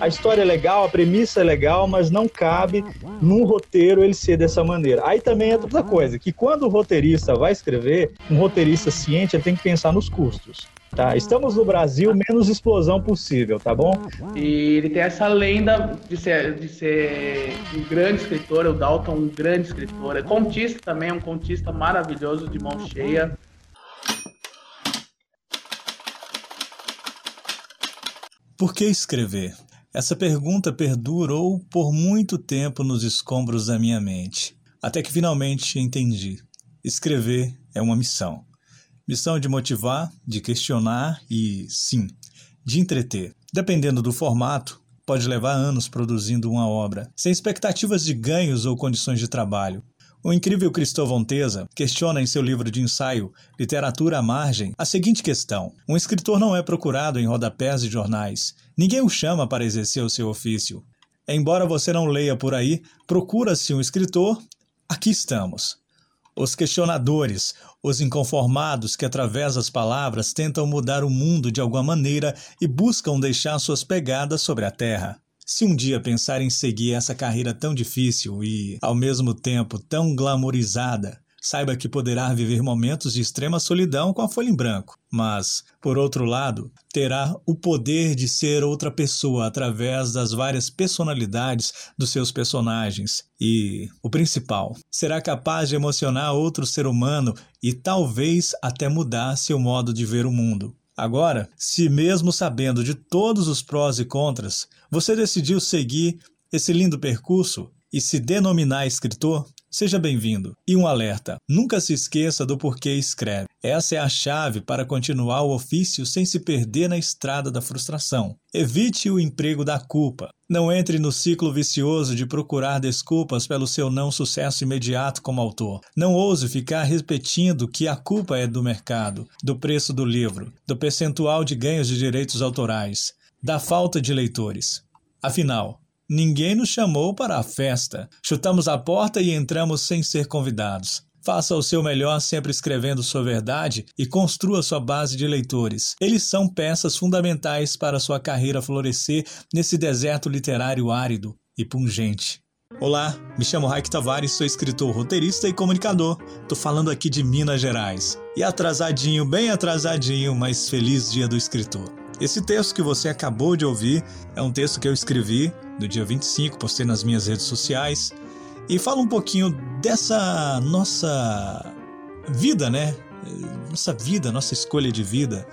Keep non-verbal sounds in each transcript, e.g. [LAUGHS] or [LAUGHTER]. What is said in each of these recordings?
a história é legal, a premissa é legal, mas não cabe num roteiro ele ser dessa maneira. Aí também é outra coisa, que quando o roteirista vai escrever, um roteirista ciente, ele tem que pensar nos custos. Tá, estamos no Brasil, menos explosão possível, tá bom? E ele tem essa lenda de ser, de ser um grande escritor, o Dalton, um grande escritor. É contista também, um contista maravilhoso, de mão cheia. Por que escrever? Essa pergunta perdurou por muito tempo nos escombros da minha mente, até que finalmente entendi. Escrever é uma missão. Missão de motivar, de questionar e, sim, de entreter. Dependendo do formato, pode levar anos produzindo uma obra, sem expectativas de ganhos ou condições de trabalho. O incrível Cristóvão Teza questiona em seu livro de ensaio Literatura à Margem a seguinte questão: Um escritor não é procurado em rodapés de jornais. Ninguém o chama para exercer o seu ofício. Embora você não leia por aí, procura-se um escritor, aqui estamos. Os questionadores, os inconformados que, através das palavras, tentam mudar o mundo de alguma maneira e buscam deixar suas pegadas sobre a terra. Se um dia pensar em seguir essa carreira tão difícil e, ao mesmo tempo, tão glamourizada, saiba que poderá viver momentos de extrema solidão com a folha em branco, mas, por outro lado, terá o poder de ser outra pessoa através das várias personalidades dos seus personagens e, o principal, será capaz de emocionar outro ser humano e talvez até mudar seu modo de ver o mundo. Agora, se mesmo sabendo de todos os prós e contras, você decidiu seguir esse lindo percurso e se denominar escritor, Seja bem-vindo. E um alerta: nunca se esqueça do porquê escreve. Essa é a chave para continuar o ofício sem se perder na estrada da frustração. Evite o emprego da culpa. Não entre no ciclo vicioso de procurar desculpas pelo seu não sucesso imediato como autor. Não ouse ficar repetindo que a culpa é do mercado, do preço do livro, do percentual de ganhos de direitos autorais, da falta de leitores. Afinal, Ninguém nos chamou para a festa. Chutamos a porta e entramos sem ser convidados. Faça o seu melhor sempre escrevendo sua verdade e construa sua base de leitores. Eles são peças fundamentais para sua carreira florescer nesse deserto literário árido e pungente. Olá, me chamo Raik Tavares, sou escritor, roteirista e comunicador. Tô falando aqui de Minas Gerais. E atrasadinho, bem atrasadinho, mas feliz dia do escritor. Esse texto que você acabou de ouvir é um texto que eu escrevi no dia 25, postei nas minhas redes sociais e fala um pouquinho dessa nossa vida, né? Nossa vida, nossa escolha de vida,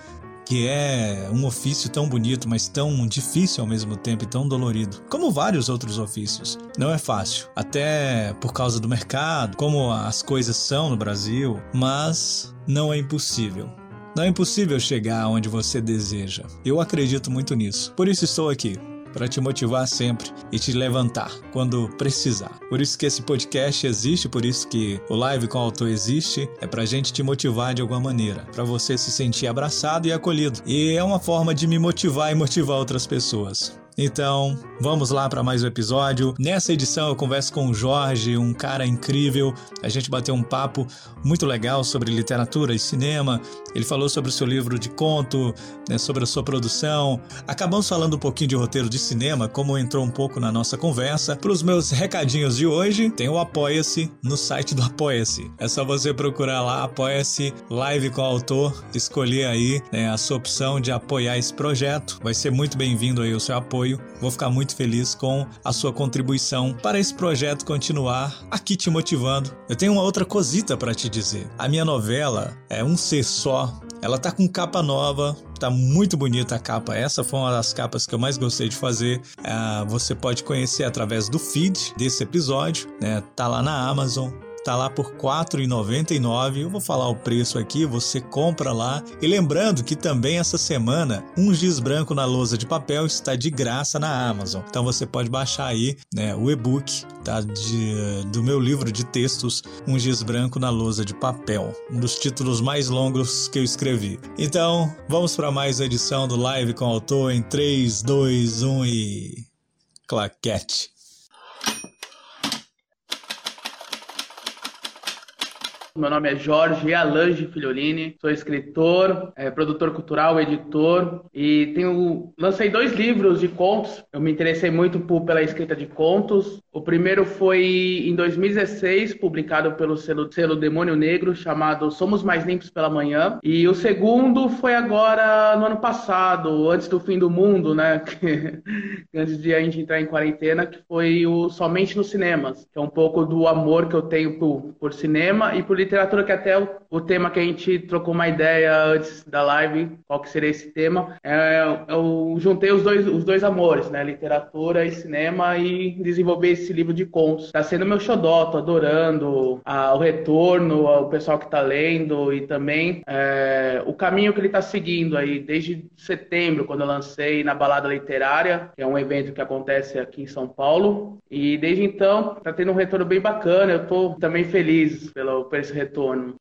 que é um ofício tão bonito, mas tão difícil ao mesmo tempo e tão dolorido, como vários outros ofícios. Não é fácil, até por causa do mercado, como as coisas são no Brasil, mas não é impossível. Não é impossível chegar onde você deseja. Eu acredito muito nisso. Por isso estou aqui para te motivar sempre e te levantar quando precisar. Por isso que esse podcast existe, por isso que o Live com o Autor existe, é para gente te motivar de alguma maneira, para você se sentir abraçado e acolhido. E é uma forma de me motivar e motivar outras pessoas. Então, vamos lá para mais um episódio. Nessa edição eu converso com o Jorge, um cara incrível. A gente bateu um papo muito legal sobre literatura e cinema. Ele falou sobre o seu livro de conto, né, sobre a sua produção. Acabamos falando um pouquinho de roteiro de cinema, como entrou um pouco na nossa conversa. Para os meus recadinhos de hoje, tem o Apoia-se no site do Apoia-se. É só você procurar lá Apoia-se Live com o Autor, escolher aí né, a sua opção de apoiar esse projeto. Vai ser muito bem-vindo aí o seu apoio apoio. Vou ficar muito feliz com a sua contribuição para esse projeto continuar aqui te motivando. Eu tenho uma outra cosita para te dizer. A minha novela é um ser só. Ela tá com capa nova, tá muito bonita a capa. Essa foi uma das capas que eu mais gostei de fazer. Uh, você pode conhecer através do feed desse episódio, né? Tá lá na Amazon tá lá por R$ 4,99. Eu vou falar o preço aqui, você compra lá. E lembrando que também essa semana um giz branco na lousa de papel está de graça na Amazon. Então você pode baixar aí, né, o e-book tá de, do meu livro de textos, um giz branco na lousa de papel, um dos títulos mais longos que eu escrevi. Então, vamos para mais edição do Live com o Autor em 3, 2, 1 e claquete. Meu nome é Jorge Alange Filholini, sou escritor, é, produtor cultural, editor e tenho lancei dois livros de contos. Eu me interessei muito por, pela escrita de contos. O primeiro foi em 2016, publicado pelo selo, selo Demônio Negro, chamado Somos Mais Limpos pela Manhã. E o segundo foi agora no ano passado, antes do fim do mundo, né? [LAUGHS] antes de a gente entrar em quarentena, que foi o Somente nos Cinemas, que é um pouco do amor que eu tenho por, por cinema e por literatura, que até o, o, tema que a gente trocou uma ideia antes da live, qual que seria esse tema. É, eu juntei os dois, os dois amores, né? Literatura e cinema e desenvolver esse livro de contos. Tá sendo meu xodó, tô adorando a, o retorno, o pessoal que tá lendo e também é, o caminho que ele tá seguindo aí desde setembro, quando eu lancei na Balada Literária, que é um evento que acontece aqui em São Paulo. E desde então tá tendo um retorno bem bacana. Eu tô também feliz pelo, por esse retorno.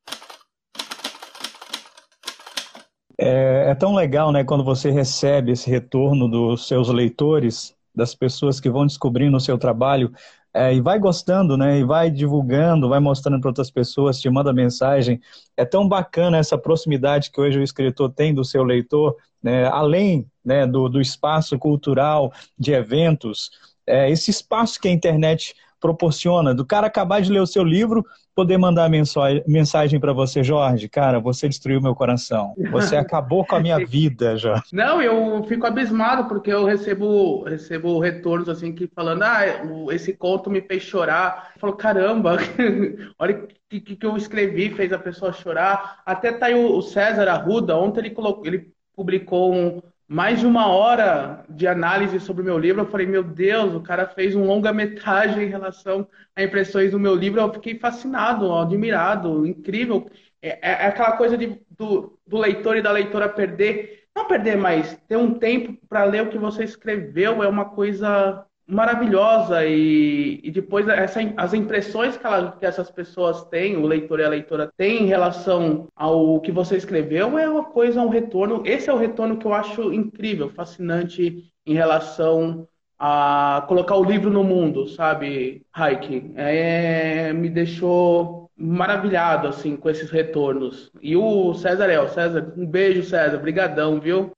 É, é, tão legal, né, quando você recebe esse retorno dos seus leitores, das pessoas que vão descobrindo o seu trabalho é, e vai gostando, né, e vai divulgando, vai mostrando para outras pessoas, te manda mensagem. É tão bacana essa proximidade que hoje o escritor tem do seu leitor, né, além né, do, do espaço cultural, de eventos, é, esse espaço que a internet proporciona, do cara acabar de ler o seu livro, poder mandar mensagem para você, Jorge, cara, você destruiu meu coração. Você [LAUGHS] acabou com a minha vida, Jorge. Não, eu fico abismado porque eu recebo recebo retornos assim que falando, ah, esse conto me fez chorar. Eu falo, caramba, [LAUGHS] olha o que, que, eu escrevi, fez a pessoa chorar. Até tá aí o César Arruda, ontem ele colocou, ele publicou um mais de uma hora de análise sobre o meu livro. Eu falei, meu Deus, o cara fez um longa-metragem em relação a impressões do meu livro. Eu fiquei fascinado, admirado, incrível. É, é, é aquela coisa de, do, do leitor e da leitora perder, não perder, mas ter um tempo para ler o que você escreveu é uma coisa maravilhosa e, e depois essa, as impressões que, ela, que essas pessoas têm, o leitor e a leitora têm em relação ao que você escreveu é uma coisa, um retorno. Esse é o retorno que eu acho incrível, fascinante em relação a colocar o livro no mundo, sabe, Raik? É, me deixou maravilhado assim com esses retornos. E o César é, o César, um beijo, César, brigadão, viu?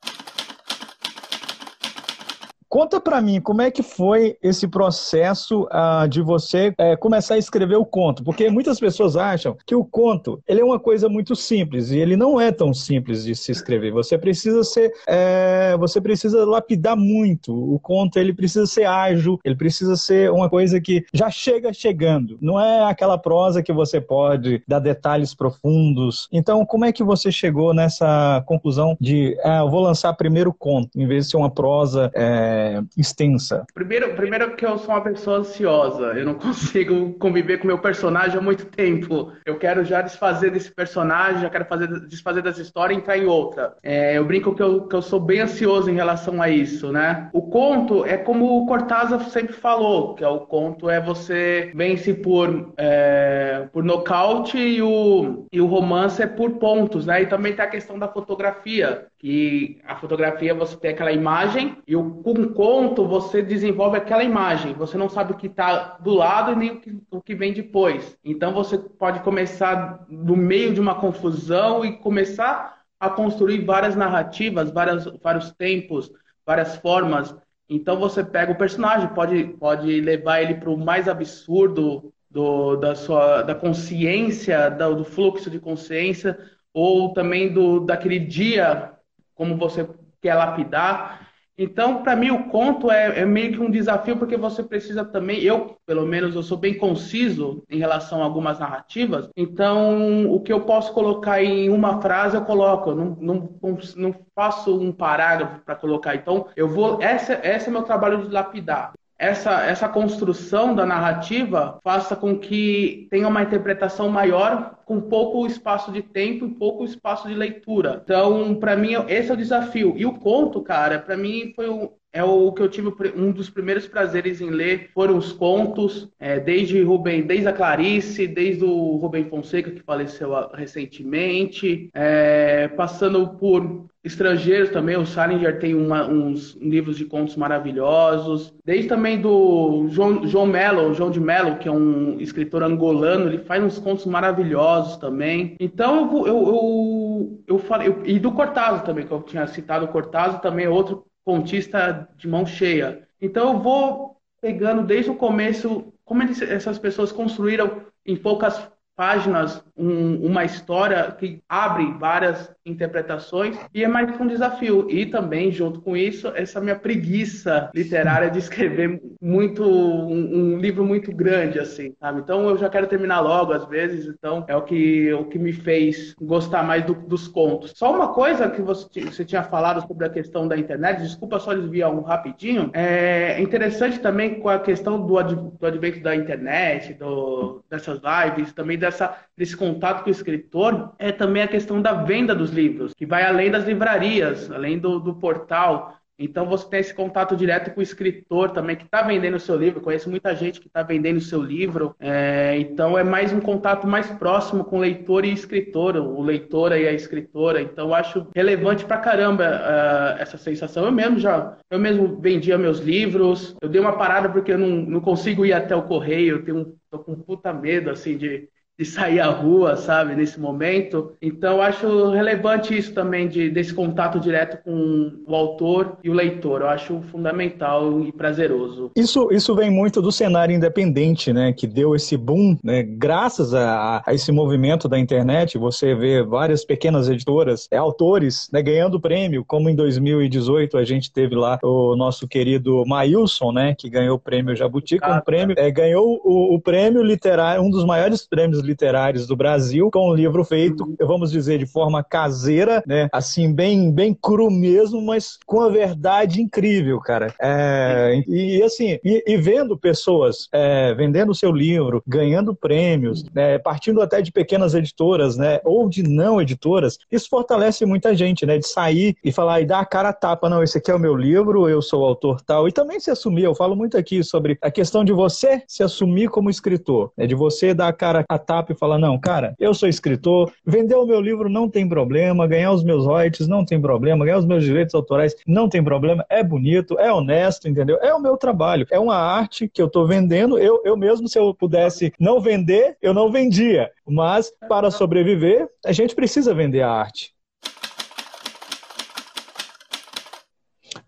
Conta para mim como é que foi esse processo uh, de você uh, começar a escrever o conto, porque muitas pessoas acham que o conto ele é uma coisa muito simples e ele não é tão simples de se escrever. Você precisa ser, é, você precisa lapidar muito. O conto ele precisa ser ágil, ele precisa ser uma coisa que já chega chegando. Não é aquela prosa que você pode dar detalhes profundos. Então, como é que você chegou nessa conclusão de, ah, eu vou lançar primeiro conto, em vez de ser uma prosa é, extensa? Primeiro, primeiro que eu sou uma pessoa ansiosa. Eu não [LAUGHS] consigo conviver com meu personagem há muito tempo. Eu quero já desfazer desse personagem, já quero fazer, desfazer dessa história e entrar em outra. É, eu brinco que eu, que eu sou bem ansioso em relação a isso, né? O conto é como o Cortázar sempre falou, que é o conto é você vence por, é, por nocaute e o, e o romance é por pontos, né? E também tem a questão da fotografia, que a fotografia você tem aquela imagem e o, com o conto você desenvolve aquela imagem. Você não sabe o que está do lado e nem o que, o que vem depois. Então você pode começar no meio de uma confusão e começar a construir várias narrativas, várias, vários tempos, várias formas. Então você pega o personagem, pode, pode levar ele para o mais absurdo do, da sua da consciência, do, do fluxo de consciência, ou também do daquele dia como você quer lapidar. Então, para mim, o conto é, é, meio que um desafio, porque você precisa também, eu, pelo menos, eu sou bem conciso em relação a algumas narrativas. Então, o que eu posso colocar em uma frase, eu coloco. Eu não, não, não faço um parágrafo para colocar. Então, eu vou. Essa, esse é meu trabalho de lapidar essa, essa construção da narrativa faça com que tenha uma interpretação maior com pouco espaço de tempo e pouco espaço de leitura. Então, para mim, esse é o desafio. E o conto, cara, para mim foi é o que eu tive um dos primeiros prazeres em ler foram os contos, é, desde Rubem, desde a Clarice, desde o Rubem Fonseca que faleceu recentemente, é, passando por estrangeiros também, o Salinger tem uma, uns livros de contos maravilhosos. Desde também do João, João Mello, João de Mello, que é um escritor angolano, ele faz uns contos maravilhosos também. Então eu, eu, eu, eu falei, eu, e do Cortázar também, que eu tinha citado o Cortázar, também é outro contista de mão cheia. Então eu vou pegando desde o começo como eles, essas pessoas construíram em poucas páginas um, uma história que abre várias interpretações e é mais um desafio. E também, junto com isso, essa minha preguiça literária de escrever muito um, um, livro muito grande, assim, sabe? Então eu já quero terminar logo, às vezes, então é o que, o que me fez gostar mais do, dos contos. Só uma coisa que você, você tinha falado sobre a questão da internet, desculpa só desviar um rapidinho, é interessante também com a questão do, do advento da internet, do, dessas lives, também dessa, desse contato com o escritor, é também a questão da venda dos livros, que vai além das livrarias, além do, do portal. Então você tem esse contato direto com o escritor também que está vendendo o seu livro. conheço muita gente que está vendendo o seu livro. É, então é mais um contato mais próximo com o leitor e escritor, o leitor e a escritora. Então eu acho relevante pra caramba uh, essa sensação. Eu mesmo já, eu mesmo vendia meus livros. Eu dei uma parada porque eu não, não consigo ir até o correio. Eu tenho, tô com puta medo assim de de sair à rua, sabe, nesse momento. Então, acho relevante isso também, de, desse contato direto com o autor e o leitor. Eu acho fundamental e prazeroso. Isso, isso vem muito do cenário independente, né, que deu esse boom, né, graças a, a esse movimento da internet. Você vê várias pequenas editoras, é, autores, né, ganhando prêmio, como em 2018 a gente teve lá o nosso querido Mailson, né, que ganhou o prêmio Jabuti, com um prêmio, é, ganhou o, o prêmio literário, um dos maiores prêmios literários do Brasil, com um livro feito, uhum. vamos dizer, de forma caseira, né? Assim, bem, bem cru mesmo, mas com a verdade incrível, cara. É, e assim, e, e, vendo pessoas é, vendendo o seu livro, ganhando prêmios, né, partindo até de pequenas editoras, né? Ou de não editoras, isso fortalece muita gente, né? De sair e falar e dar a cara a tapa, não, esse aqui é o meu livro, eu sou o autor tal. E também se assumir, eu falo muito aqui sobre a questão de você se assumir como escritor, né? De você dar a cara a tapa e falar: não, cara, eu sou escritor, vender o meu livro não tem problema, ganhar os meus royalties não tem problema, ganhar os meus direitos autorais não tem problema, é bonito, é honesto, entendeu? É o meu trabalho, é uma arte que eu estou vendendo. Eu, eu mesmo, se eu pudesse não vender, eu não vendia. Mas para sobreviver, a gente precisa vender a arte.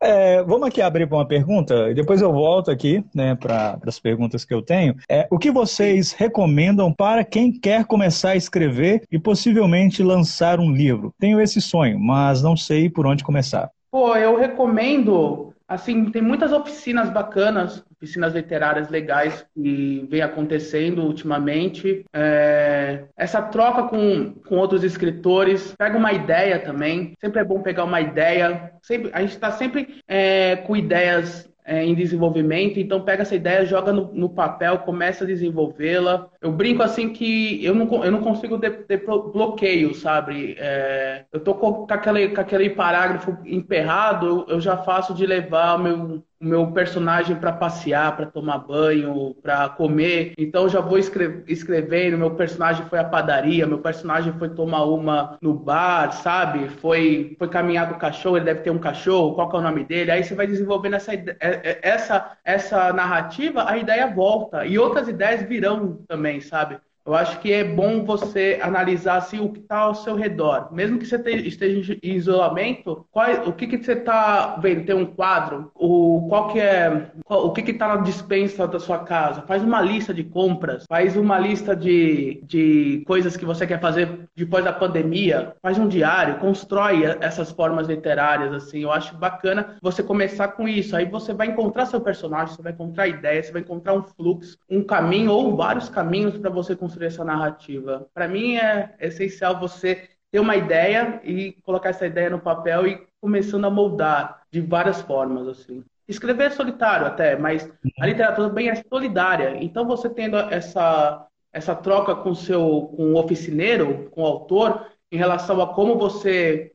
É, vamos aqui abrir para uma pergunta e depois eu volto aqui né, para as perguntas que eu tenho. É, o que vocês recomendam para quem quer começar a escrever e possivelmente lançar um livro? Tenho esse sonho, mas não sei por onde começar. Pô, eu recomendo Assim, tem muitas oficinas bacanas, oficinas literárias legais que vem acontecendo ultimamente. É, essa troca com, com outros escritores, pega uma ideia também. Sempre é bom pegar uma ideia. Sempre, a gente está sempre é, com ideias é, em desenvolvimento, então pega essa ideia, joga no, no papel, começa a desenvolvê-la. Eu brinco assim que eu não, eu não consigo ter, ter bloqueio, sabe? É, eu tô com, com, aquele, com aquele parágrafo emperrado, eu já faço de levar o meu, o meu personagem para passear, para tomar banho, para comer. Então já vou escre escrevendo. Meu personagem foi à padaria, meu personagem foi tomar uma no bar, sabe? Foi foi caminhar com o cachorro, ele deve ter um cachorro, qual é o nome dele? Aí você vai desenvolvendo essa é, é, essa essa narrativa, a ideia volta e outras ideias virão também, sabe? Eu acho que é bom você analisar assim, o que está ao seu redor. Mesmo que você esteja em isolamento, qual, o que, que você está vendo? Tem um quadro? O, qual que é, qual, o que está na dispensa da sua casa? Faz uma lista de compras, faz uma lista de, de coisas que você quer fazer depois da pandemia, faz um diário, constrói essas formas literárias. assim. Eu acho bacana você começar com isso. Aí você vai encontrar seu personagem, você vai encontrar ideias, você vai encontrar um fluxo, um caminho ou vários caminhos para você construir construir essa narrativa. Para mim é essencial você ter uma ideia e colocar essa ideia no papel e começando a moldar de várias formas assim. Escrever é solitário até, mas a literatura também é solidária. Então você tendo essa essa troca com seu com o oficineiro, com o autor, em relação a como você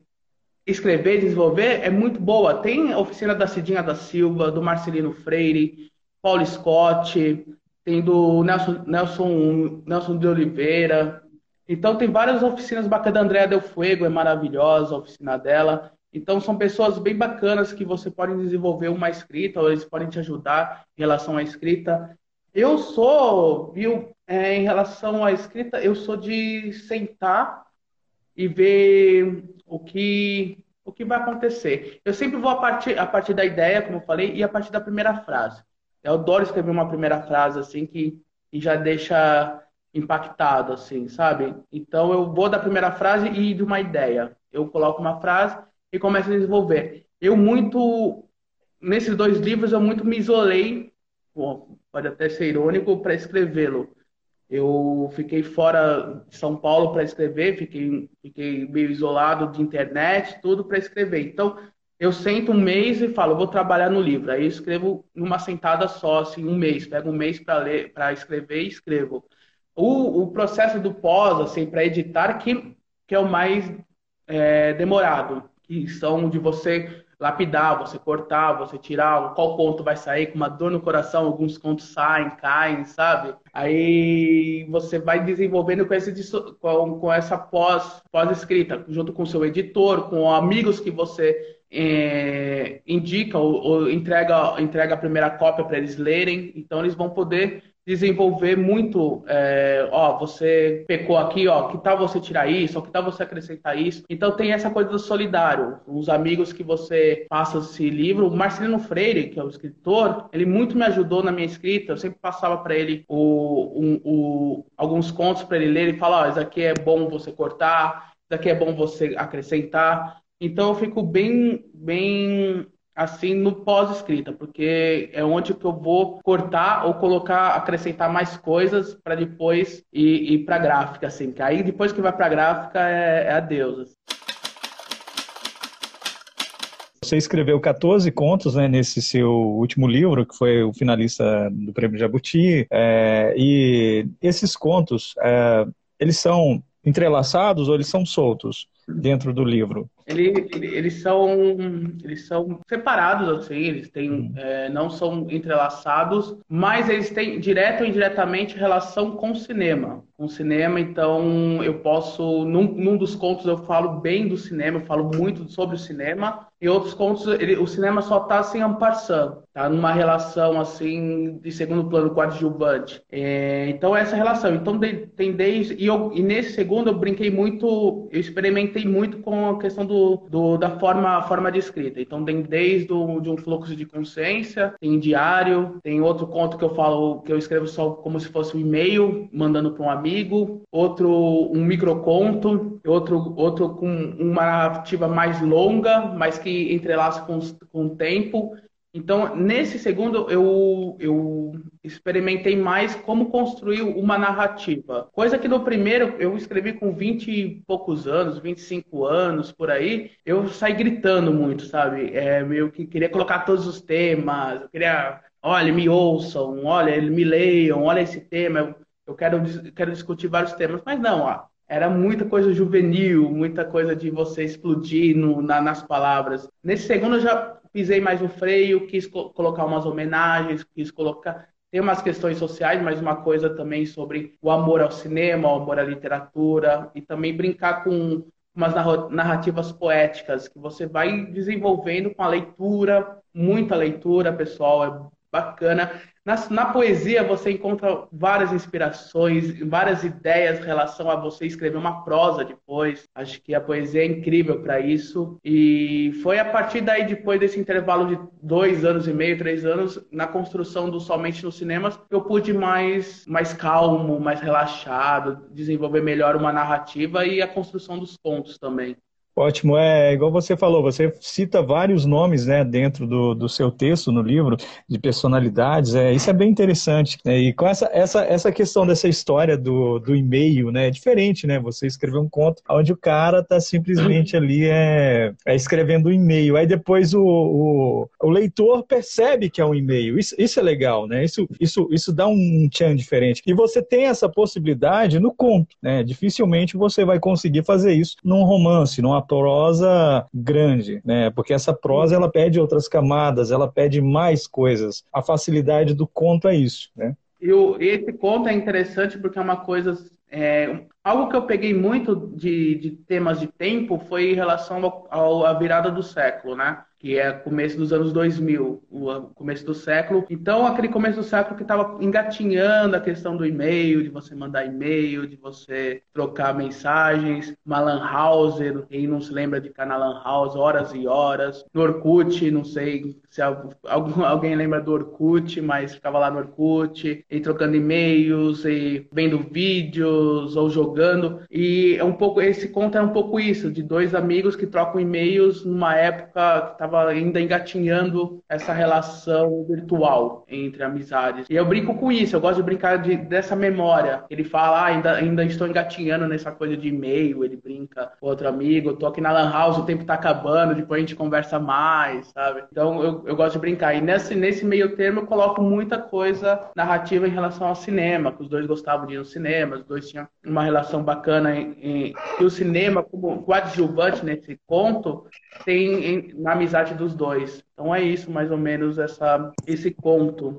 escrever, desenvolver, é muito boa. Tem a oficina da Cidinha da Silva, do Marcelino Freire, Paulo Scott, tem do Nelson, Nelson, Nelson de Oliveira. Então tem várias oficinas bacanas da Andréa Del Fuego, é maravilhosa a oficina dela. Então, são pessoas bem bacanas que você pode desenvolver uma escrita, ou eles podem te ajudar em relação à escrita. Eu sou, viu, é, em relação à escrita, eu sou de sentar e ver o que o que vai acontecer. Eu sempre vou a partir, a partir da ideia, como eu falei, e a partir da primeira frase. Eu adoro escrever uma primeira frase assim que, que já deixa impactado, assim, sabe? Então eu vou da primeira frase e de uma ideia. Eu coloco uma frase e começo a desenvolver. Eu muito nesses dois livros eu muito me isolei, pode até ser irônico, para escrevê-lo. Eu fiquei fora de São Paulo para escrever, fiquei, fiquei meio isolado de internet, tudo para escrever. Então, eu sento um mês e falo, vou trabalhar no livro. Aí eu escrevo numa sentada só, assim, um mês. Pego um mês para ler, para escrever e escrevo. O, o processo do pós, assim, para editar, que, que é o mais é, demorado, que são de você lapidar, você cortar, você tirar, qual ponto vai sair, com uma dor no coração, alguns contos saem, caem, sabe? Aí você vai desenvolvendo com, esse, com, com essa pós, pós-escrita, junto com seu editor, com amigos que você é, indica ou, ou, entrega, entrega a primeira cópia para eles lerem, então eles vão poder desenvolver muito, é, ó, você pecou aqui, ó, que tal você tirar isso, que tal você acrescentar isso. Então tem essa coisa do solidário, os amigos que você passa esse livro. O Marcelino Freire, que é o escritor, ele muito me ajudou na minha escrita. Eu sempre passava para ele o, um, o, alguns contos para ele ler e falar, ó, isso aqui é bom você cortar, isso aqui é bom você acrescentar. Então eu fico bem, bem assim no pós-escrita, porque é onde que eu vou cortar ou colocar, acrescentar mais coisas para depois ir, ir para gráfica, assim. Que aí depois que vai para gráfica é, é adeus. Assim. Você escreveu 14 contos né, nesse seu último livro, que foi o finalista do Prêmio Jabuti. É, e esses contos, é, eles são entrelaçados ou eles são soltos dentro do livro? Ele, eles são eles são separados assim eles têm uhum. é, não são entrelaçados mas eles têm direto ou indiretamente relação com o cinema. Com o cinema então eu posso num, num dos contos eu falo bem do cinema eu falo muito sobre o cinema e outros contos ele, o cinema só está assim amparçando tá numa relação assim de segundo plano coadjuvante. É, então essa relação. Então tem desde e, eu, e nesse segundo eu brinquei muito eu experimentei muito com a questão do do, da forma, forma de escrita. Então, tem desde de um fluxo de consciência, tem diário, tem outro conto que eu falo, que eu escrevo só como se fosse um e-mail, mandando para um amigo, outro um microconto, outro, outro com uma narrativa mais longa, mas que entrelaça com, com o tempo. Então, nesse segundo, eu, eu experimentei mais como construir uma narrativa. Coisa que no primeiro, eu escrevi com 20 e poucos anos, 25 anos, por aí, eu saí gritando muito, sabe? É, meio que queria colocar todos os temas, eu queria, olha, me ouçam, olha, me leiam, olha esse tema, eu, eu quero, quero discutir vários temas. Mas não, ó, era muita coisa juvenil, muita coisa de você explodir no, na, nas palavras. Nesse segundo eu já pisei mais no freio, quis co colocar umas homenagens, quis colocar. Tem umas questões sociais, mas uma coisa também sobre o amor ao cinema, o amor à literatura, e também brincar com umas narrativas poéticas que você vai desenvolvendo com a leitura, muita leitura, pessoal, é bacana. Na, na, poesia você encontra várias inspirações, várias ideias em relação a você escrever uma prosa depois. Acho que a poesia é incrível para isso. E foi a partir daí, depois desse intervalo de dois anos e meio, três anos, na construção do Somente nos Cinemas, eu pude mais, mais calmo, mais relaxado, desenvolver melhor uma narrativa e a construção dos contos também. Ótimo, é igual você falou, você cita vários nomes né, dentro do, do seu texto no livro, de personalidades, é, isso é bem interessante. Né, e com essa, essa, essa questão dessa história do, do e-mail, né, é diferente, né? Você escrever um conto onde o cara está simplesmente [CLEARS THROAT] ali é, é escrevendo um e-mail, aí depois o, o, o, leitor percebe que é um e-mail, isso, isso é legal, né? Isso, isso, isso dá um tchan diferente. E você tem essa possibilidade no conto, né? Dificilmente você vai conseguir fazer isso num romance, numa prosa grande, né? Porque essa prosa ela pede outras camadas, ela pede mais coisas. A facilidade do conto é isso, né? E esse conto é interessante porque é uma coisa É, algo que eu peguei muito de, de temas de tempo foi em relação à virada do século, né? Que é começo dos anos 2000, o começo do século. Então, aquele começo do século que estava engatinhando a questão do e-mail, de você mandar e-mail, de você trocar mensagens, uma lan house, quem não se lembra de na lan house horas e horas, no Orkut, não sei se alguém lembra do Orkut, mas ficava lá no Orkut, e trocando e-mails, e vendo vídeos, ou jogando, e é um pouco, esse conto é um pouco isso, de dois amigos que trocam e-mails numa época que estava ainda engatinhando essa relação virtual entre amizades. E eu brinco com isso, eu gosto de brincar de, dessa memória. Ele fala, ah, ainda, ainda estou engatinhando nessa coisa de e-mail, ele brinca com outro amigo, tô aqui na Lan House, o tempo tá acabando, depois a gente conversa mais, sabe? Então eu, eu gosto de brincar. E nesse, nesse meio termo eu coloco muita coisa narrativa em relação ao cinema, que os dois gostavam de ir no cinema, os dois tinham uma relação bacana em, em que o cinema, como coadjuvante nesse conto, tem em, na amizade dos dois. Então é isso, mais ou menos, essa, esse conto.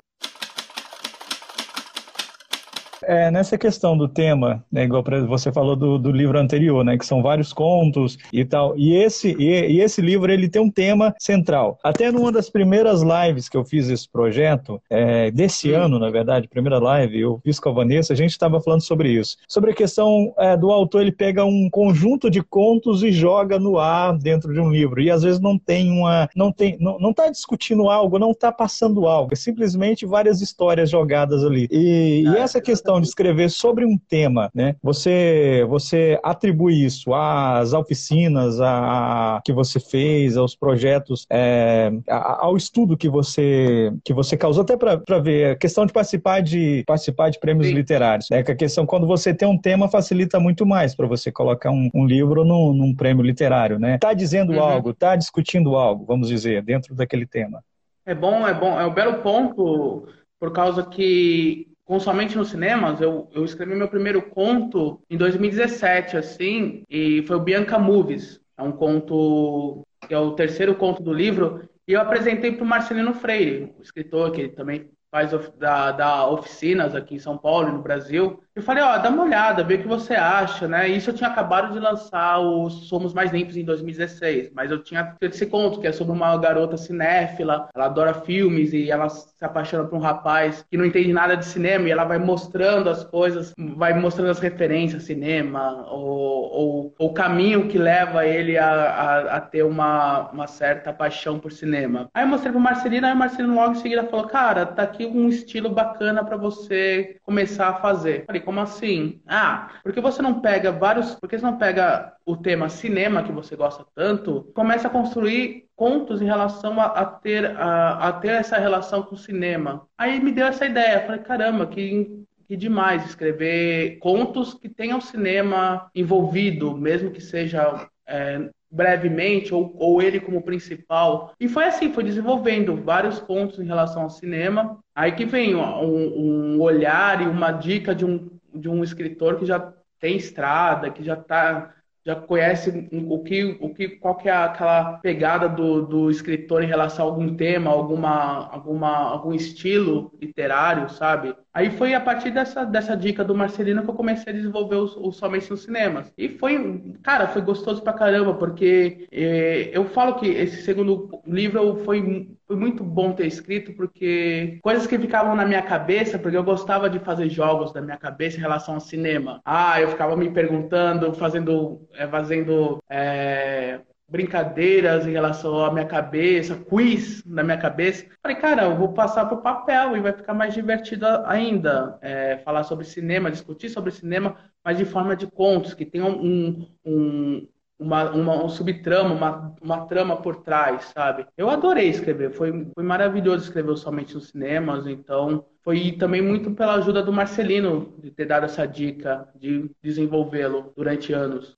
É, nessa questão do tema, né, igual você falou do, do, livro anterior, né, que são vários contos e tal, e esse, e, e, esse livro ele tem um tema central. Até numa das primeiras lives que eu fiz esse projeto, é, desse ano, na verdade, primeira live, eu fiz com a Vanessa, a gente estava falando sobre isso. Sobre a questão é, do autor, ele pega um conjunto de contos e joga no ar dentro de um livro, e às vezes não tem uma, não tem, não, não tá discutindo algo, não está passando algo, é simplesmente várias histórias jogadas ali. E, e essa questão de escrever sobre um tema, né? Você, você atribui isso às oficinas a, que você fez, aos projetos, é, ao estudo que você, que você causou, até para ver a questão de participar de, participar de prêmios Sim. literários. Né? Que a questão, quando você tem um tema, facilita muito mais para você colocar um, um livro num, num, prêmio literário, né? Tá dizendo uhum. algo, tá discutindo algo, vamos dizer, dentro daquele tema. É bom, é bom, é um belo ponto, por causa que com somente nos cinemas, eu, eu escrevi meu primeiro conto em 2017, assim, e foi o Bianca Movies. É um conto que é o terceiro conto do livro, e eu apresentei para o Marcelino Freire, o escritor que também faz da, da oficinas aqui em São Paulo e no Brasil. Eu falei, ó, dá uma olhada, vê o que você acha, né? Isso eu tinha acabado de lançar o Somos Mais Limpos em 2016, mas eu tinha esse conto, que é sobre uma garota cinéfila, ela adora filmes e ela se apaixona por um rapaz que não entende nada de cinema e ela vai mostrando as coisas, vai mostrando as referências cinema, ou, o caminho que leva ele a, a, a, ter uma, uma certa paixão por cinema. Aí eu mostrei pro Marcelino, aí o Marcelino logo em seguida falou, cara, tá aqui um estilo bacana para você começar a fazer. Falei, como assim? Ah, porque você não pega vários. Porque você não pega o tema cinema que você gosta tanto, começa a construir contos em relação a, a ter, a, a, ter essa relação com o cinema. Aí me deu essa ideia. Falei, caramba, que, que demais escrever contos que tenham cinema envolvido, mesmo que seja é, brevemente, ou, ou ele como principal. E foi assim, foi desenvolvendo vários pontos em relação ao cinema. Aí que vem um, um olhar e uma dica de um, de um escritor que já tem estrada, que já está já conhece o que, o que, qual que é aquela pegada do, do escritor em relação a algum tema, alguma, alguma, algum estilo literário, sabe? Aí foi a partir dessa, dessa dica do Marcelino que eu comecei a desenvolver o, Somente nos Cinemas. E foi, cara, foi gostoso pra caramba, porque eh, eu falo que esse segundo livro foi, foi muito bom ter escrito, porque coisas que ficavam na minha cabeça, porque eu gostava de fazer jogos da minha cabeça em relação ao cinema. Ah, eu ficava me perguntando, fazendo, é, fazendo é, brincadeiras em relação à minha cabeça, quiz na minha cabeça. Falei, cara, eu vou passar para o papel e vai ficar mais divertido ainda. É, falar sobre cinema, discutir sobre cinema, mas de forma de contos, que tenham um, um, uma, uma, um subtrama, uma, uma trama por trás, sabe? Eu adorei escrever, foi, foi maravilhoso escrever somente nos cinemas, então foi também muito pela ajuda do Marcelino de ter dado essa dica de desenvolvê-lo durante anos.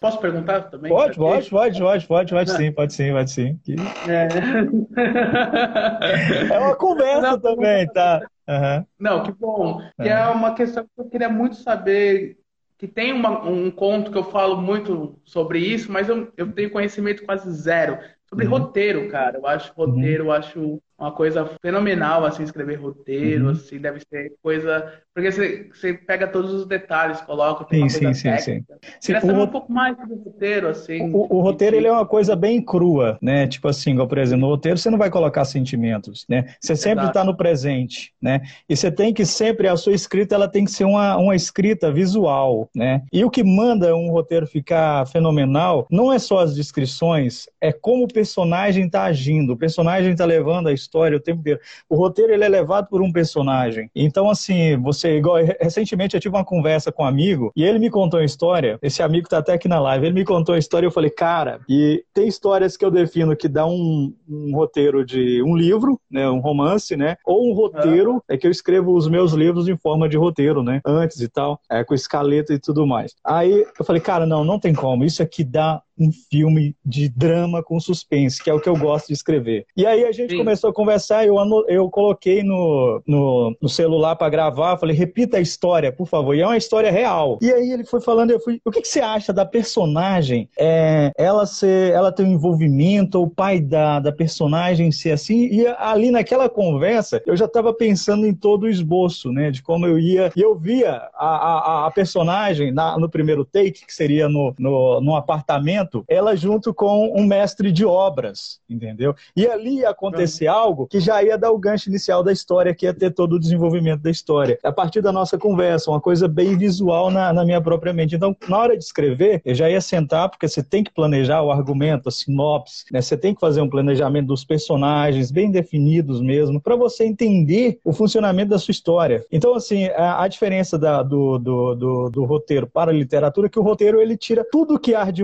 Posso perguntar também? Pode, pode, pode, pode, pode, pode sim, pode sim, pode sim. É, [LAUGHS] é uma conversa também, tá? Não, que bom. Que é uma questão que eu queria muito saber. Que tem um conto que eu falo muito sobre isso, mas eu, eu tenho conhecimento quase zero. Sobre uhum. roteiro, cara. Eu acho roteiro, uhum. eu acho uma coisa fenomenal, assim, escrever roteiro, uhum. assim, deve ser coisa. Porque você, você pega todos os detalhes, coloca, tem sim, uma coisa sim, técnica. sim, sim. Queria saber o... um pouco mais sobre o roteiro, assim. O, o roteiro, ele é uma coisa bem crua, né? Tipo assim, igual, por exemplo, no roteiro você não vai colocar sentimentos, né? Você sempre está no presente, né? E você tem que sempre, a sua escrita, ela tem que ser uma, uma escrita visual, né? E o que manda um roteiro ficar fenomenal não é só as descrições, é como o personagem está agindo. O personagem está levando a história o tempo inteiro. O roteiro ele é levado por um personagem. Então, assim, você, igual, recentemente eu tive uma conversa com um amigo e ele me contou uma história. Esse amigo está até aqui na live. Ele me contou uma história e eu falei, cara, e tem histórias que eu defino que dá um, um roteiro de um livro, né, um romance, né, ou um roteiro é que eu escrevo os meus livros em forma de roteiro, né, antes e tal, é, com escaleta e tudo mais. Aí eu falei, cara, não, não tem como. Isso aqui dá um filme de drama com suspense, que é o que eu gosto de escrever. E aí a gente Sim. começou a conversar, eu, eu coloquei no, no, no celular para gravar, falei, repita a história, por favor. E é uma história real. E aí ele foi falando, eu fui, o que, que você acha da personagem? É, ela ser, ela ter um envolvimento, o pai da, da personagem ser assim? E ali naquela conversa, eu já estava pensando em todo o esboço, né? De como eu ia. E eu via a, a, a personagem na, no primeiro take, que seria no, no, no apartamento ela junto com um mestre de obras, entendeu? E ali ia acontecer uhum. algo que já ia dar o gancho inicial da história, que ia ter todo o desenvolvimento da história. A partir da nossa conversa, uma coisa bem visual na, na minha própria mente. Então, na hora de escrever, eu já ia sentar, porque você tem que planejar o argumento, a sinopse, né? Você tem que fazer um planejamento dos personagens bem definidos mesmo, para você entender o funcionamento da sua história. Então, assim, a, a diferença da, do, do, do, do roteiro para a literatura é que o roteiro ele tira tudo que há de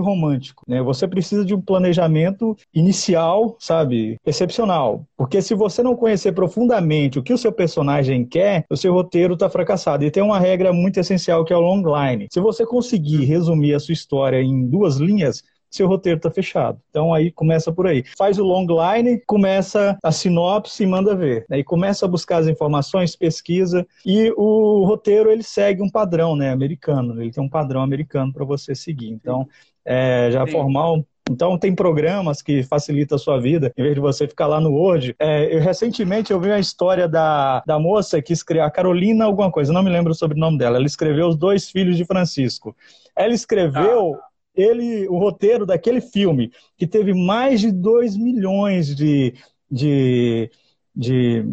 romântico né? Você precisa de um planejamento inicial, sabe, excepcional. Porque se você não conhecer profundamente o que o seu personagem quer, o seu roteiro está fracassado. E tem uma regra muito essencial que é o long line. Se você conseguir resumir a sua história em duas linhas, seu roteiro está fechado. Então aí começa por aí. Faz o long line, começa a sinopse e manda ver. Aí começa a buscar as informações, pesquisa e o roteiro ele segue um padrão, né, americano. Ele tem um padrão americano para você seguir. Então é, já Sim. formar então, tem programas que facilitam a sua vida, em vez de você ficar lá no Word. É, eu, recentemente eu vi uma história da, da moça que escreveu, a Carolina alguma coisa, não me lembro sobre o nome dela. Ela escreveu Os Dois Filhos de Francisco. Ela escreveu ah. ele, o roteiro daquele filme, que teve mais de 2 milhões de, de, de,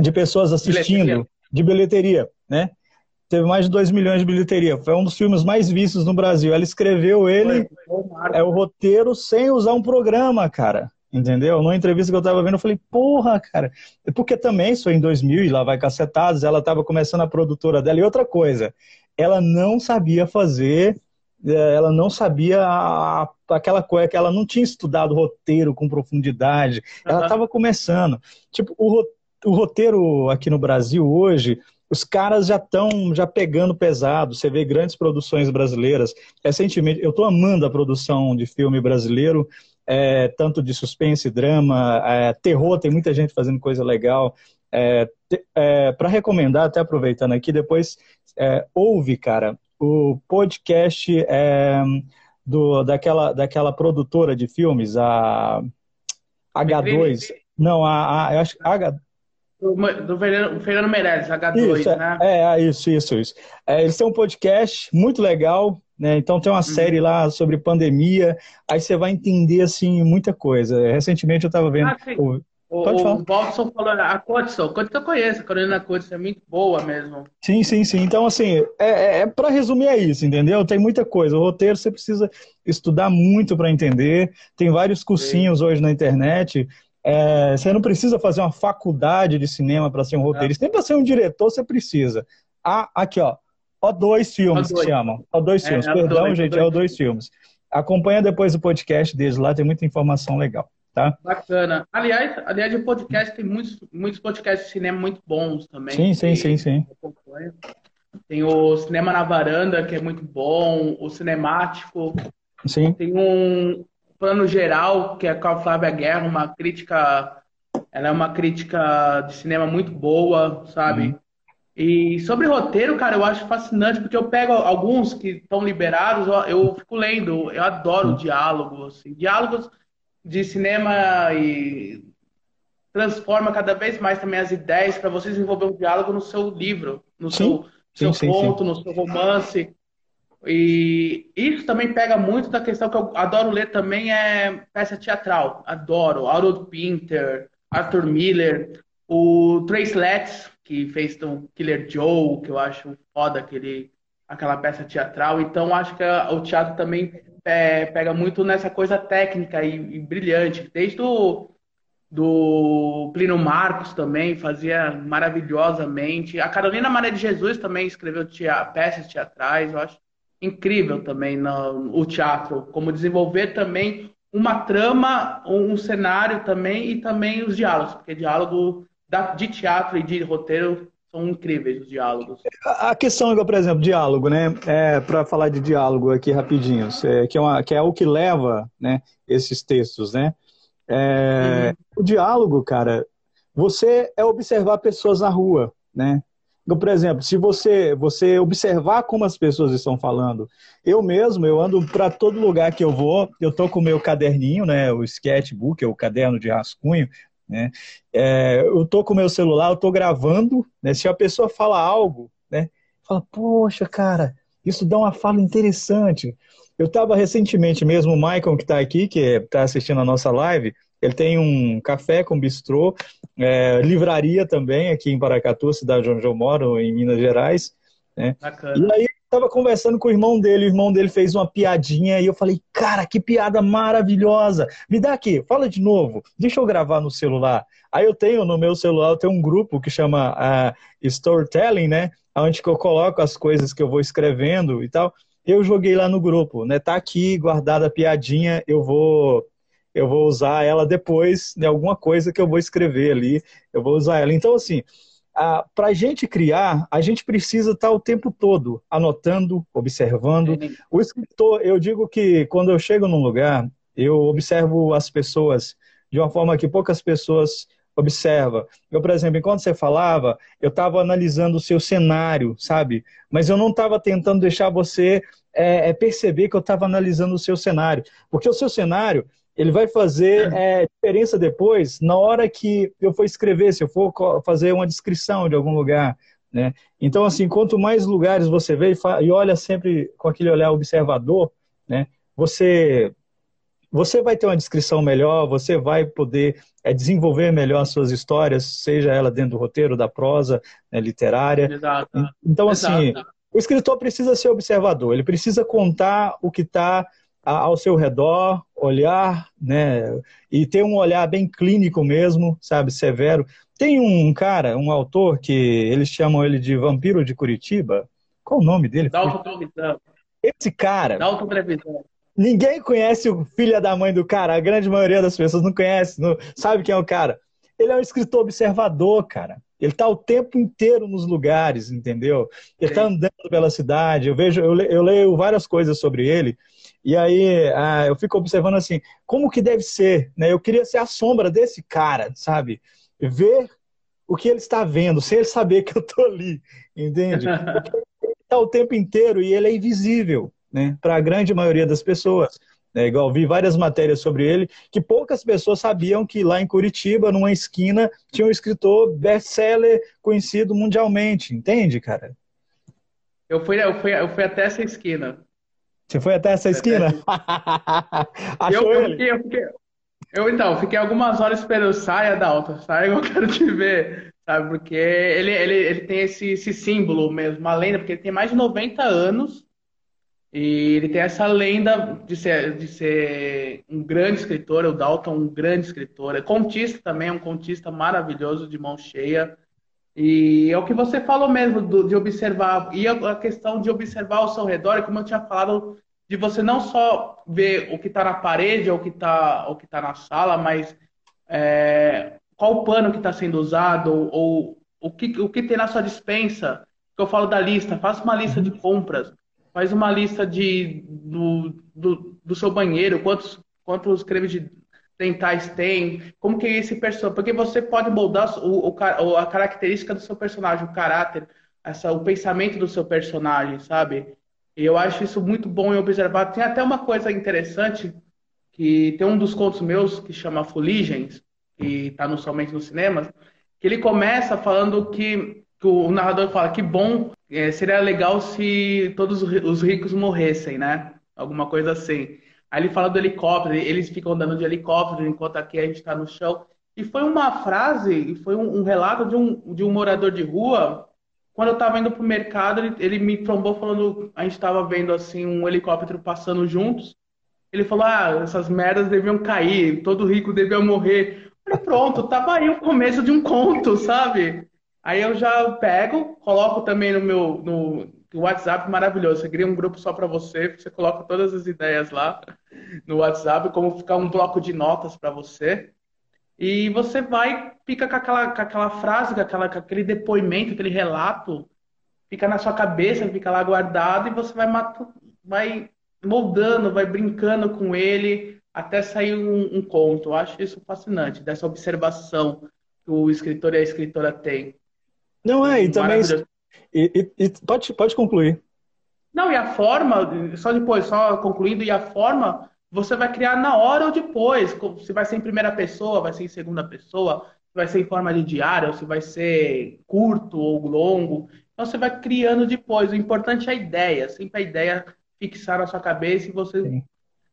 de pessoas assistindo, bilheteria. de bilheteria, né? Teve mais de 2 milhões de bilheteria. Foi um dos filmes mais vistos no Brasil. Ela escreveu ele, é o roteiro, sem usar um programa, cara. Entendeu? Numa entrevista que eu tava vendo, eu falei, porra, cara. Porque também isso foi em 2000 e lá vai cacetados. Ela tava começando a produtora dela. E outra coisa, ela não sabia fazer, é, ela não sabia a, aquela coisa, que ela não tinha estudado roteiro com profundidade. Ela estava começando. Tipo, o, o roteiro aqui no Brasil hoje, os caras já estão já pegando pesado. Você vê grandes produções brasileiras. Recentemente, eu estou amando a produção de filme brasileiro, é, tanto de suspense, drama, é, terror. Tem muita gente fazendo coisa legal. É, é Para recomendar, até aproveitando aqui, depois é, ouve, cara, o podcast é, do, daquela, daquela produtora de filmes, a H2. Não, a, a eu acho H, do Fernando, Fernando Meirelles, H2, isso, né? É, é, isso, isso, isso. É, eles têm um podcast muito legal, né? Então tem uma uhum. série lá sobre pandemia, aí você vai entender, assim, muita coisa. Recentemente eu estava vendo... Ah, o, Pode o, falar. o Bobson falou, a Codson, Codson eu conheço, a Carolina Codson é muito boa mesmo. Sim, sim, sim. Então, assim, é, é, é para resumir é isso, entendeu? Tem muita coisa. O roteiro você precisa estudar muito para entender. Tem vários cursinhos sim. hoje na internet é, você não precisa fazer uma faculdade de cinema para ser um roteirista. É. Nem para ser um diretor você precisa. Ah, aqui, ó. Ó, dois filmes O2. que chamam. Ó, dois é, filmes. É, Perdão, dois, gente, é o dois filmes. Acompanha depois o podcast deles lá, tem muita informação legal. Tá? Bacana. Aliás, aliás, o podcast tem muitos, muitos podcasts de cinema muito bons também. Sim, sim, sim, sim. Tem o Cinema na Varanda, que é muito bom, o Cinemático. Sim. Tem um, plano geral, que é com a Flávia Guerra, uma crítica. Ela é uma crítica de cinema muito boa, sabe? Uhum. E sobre roteiro, cara, eu acho fascinante, porque eu pego alguns que estão liberados, eu fico lendo, eu adoro uhum. diálogo, assim, diálogos de cinema e transforma cada vez mais também as ideias para você desenvolver um diálogo no seu livro, no sim, seu, sim, seu sim, conto, no seu romance. E isso também pega muito da questão que eu adoro ler também é peça teatral. Adoro. Harold Pinter, Arthur Miller, o Trace Letts, que fez o Killer Joe, que eu acho foda aquele, aquela peça teatral. Então acho que o teatro também é, pega muito nessa coisa técnica e, e brilhante. Desde o do Plínio Marcos também fazia maravilhosamente. A Carolina Maria de Jesus também escreveu peças teatrais, eu acho incrível também no, o teatro, como desenvolver também uma trama, um, cenário também e também os diálogos, porque diálogo da, de teatro e de roteiro são incríveis os diálogos. A questão, por exemplo, diálogo, né? É, Para falar de diálogo aqui rapidinho, que, é uma, que é o que leva né, esses textos, né? É, uhum. O diálogo, cara, você é observar pessoas na rua, né? Então, por exemplo, se você você observar como as pessoas estão falando, eu mesmo, eu ando para todo lugar que eu vou, eu tô com o meu caderninho, né, o sketchbook, o caderno de rascunho, né, é, eu tô com o meu celular, eu tô gravando, né, se a pessoa fala algo, né, fala, poxa, cara, isso dá uma fala interessante. Eu estava recentemente mesmo, o Michael que está aqui, que está assistindo a nossa live, ele tem um café com bistrô, é, livraria também aqui em Paracatu, cidade onde eu moro, em Minas Gerais. Né? E aí estava conversando com o irmão dele, o irmão dele fez uma piadinha e eu falei, cara, que piada maravilhosa. Me dá aqui, fala de novo, deixa eu gravar no celular. Aí eu tenho no meu celular, eu tenho um grupo que chama uh, Storytelling, né? Onde que eu coloco as coisas que eu vou escrevendo e tal. Eu joguei lá no grupo, né? Tá aqui guardada a piadinha, eu vou eu vou usar ela depois de né, alguma coisa que eu vou escrever ali, eu vou usar ela. Então, assim, para a gente criar, a gente precisa estar tá o tempo todo anotando, observando. O escritor, eu digo que quando eu chego num lugar, eu observo as pessoas de uma forma que poucas pessoas observam. Eu, por exemplo, enquanto você falava, eu estava analisando o seu cenário, sabe? Mas eu não estava tentando deixar você é, é perceber que eu estava analisando o seu cenário. Porque o seu cenário, ele vai fazer é, diferença depois na hora que eu for escrever, se eu for fazer uma descrição de algum lugar. Né? Então, assim, quanto mais lugares você vê e olha sempre com aquele olhar observador, né, você, você vai ter uma descrição melhor, você vai poder é, desenvolver melhor as suas histórias, seja ela dentro do roteiro, da prosa né, literária. Exato. Então, assim, Exato. o escritor precisa ser observador, ele precisa contar o que está ao seu redor, olhar, né, e ter um olhar bem clínico mesmo, sabe, severo. Tem um cara, um autor que eles chamam ele de Vampiro de Curitiba. Qual o nome dele? Dalton Esse cara. Dalton Trevisan. Ninguém conhece o filho da mãe do cara. A grande maioria das pessoas não conhece, não sabe quem é o cara. Ele é um escritor observador, cara. Ele está o tempo inteiro nos lugares, entendeu? Ele está andando pela cidade. Eu vejo, eu leio várias coisas sobre ele. E aí ah, eu fico observando assim, como que deve ser, né? Eu queria ser a sombra desse cara, sabe? Ver o que ele está vendo, sem ele saber que eu estou ali, entende? ele está o tempo inteiro e ele é invisível, né? Para a grande maioria das pessoas. É, igual vi várias matérias sobre ele, que poucas pessoas sabiam que lá em Curitiba, numa esquina, tinha um escritor best-seller conhecido mundialmente, entende, cara? Eu fui, eu fui, eu fui até essa esquina. Você foi até essa esquina? [LAUGHS] Achou eu, eu, fiquei, eu, fiquei, eu, então, fiquei algumas horas esperando, saia da alta, saia, eu [LAUGHS] quero te ver, sabe? Porque ele, ele, ele tem esse, esse símbolo mesmo, uma lenda, porque ele tem mais de 90 anos e ele tem essa lenda de ser, de ser um grande escritor, o Dalton, um grande escritor. É contista também, é um contista maravilhoso, de mão cheia. E é o que você falou mesmo, do, de observar. E a, a, questão de observar ao seu redor, é como eu tinha falado, de você não só ver o que está na parede ou o que está tá na sala, mas é, qual o pano que está sendo usado, ou, ou, o, que, o que tem na sua dispensa. Que eu falo da lista, faça uma lista de compras, faz uma lista de, do, do, do seu banheiro, quantos, quantos cremes de dentais tem, como que é esse personagem, porque você pode moldar o, o, a característica do seu personagem, o caráter, essa, o pensamento do seu personagem, sabe? E eu acho isso muito bom em observar. Tem até uma coisa interessante, que tem um dos contos meus que chama Fuligens, que está no, somente nos cinemas, que ele começa falando que, que o narrador fala que bom, é, seria legal se todos os ricos morressem, né? Alguma coisa assim. Aí ele fala do helicóptero, eles ficam andando de helicóptero enquanto aqui a gente está no chão. E foi uma frase, e foi um, um, relato de um, de um morador de rua. Quando eu estava indo para o mercado, ele, ele, me trombou falando, a gente estava vendo assim um helicóptero passando juntos. Ele falou: Ah, essas merdas deviam cair, todo rico devia morrer. Eu pronto, tava aí o começo de um conto, sabe? Aí eu já pego, coloco também no meu no, WhatsApp maravilhoso. Você cria um grupo só para você, você coloca todas as ideias lá no WhatsApp, como ficar um bloco de notas para você. E você vai, fica com aquela, com aquela frase, com, aquela, com aquele depoimento, aquele relato, fica na sua cabeça, fica lá guardado e você vai, vai moldando, vai brincando com ele até sair um, um conto. Eu acho isso fascinante, dessa observação que o escritor e a escritora têm. Não é, e também. E, e, e, pode, pode concluir. Não, e a forma, só depois, só concluindo, e a forma você vai criar na hora ou depois. Se vai ser em primeira pessoa, vai ser em segunda pessoa, se vai ser em forma de diário, ou se vai ser curto ou longo. Então você vai criando depois. O importante é a ideia, sempre a ideia fixar na sua cabeça e você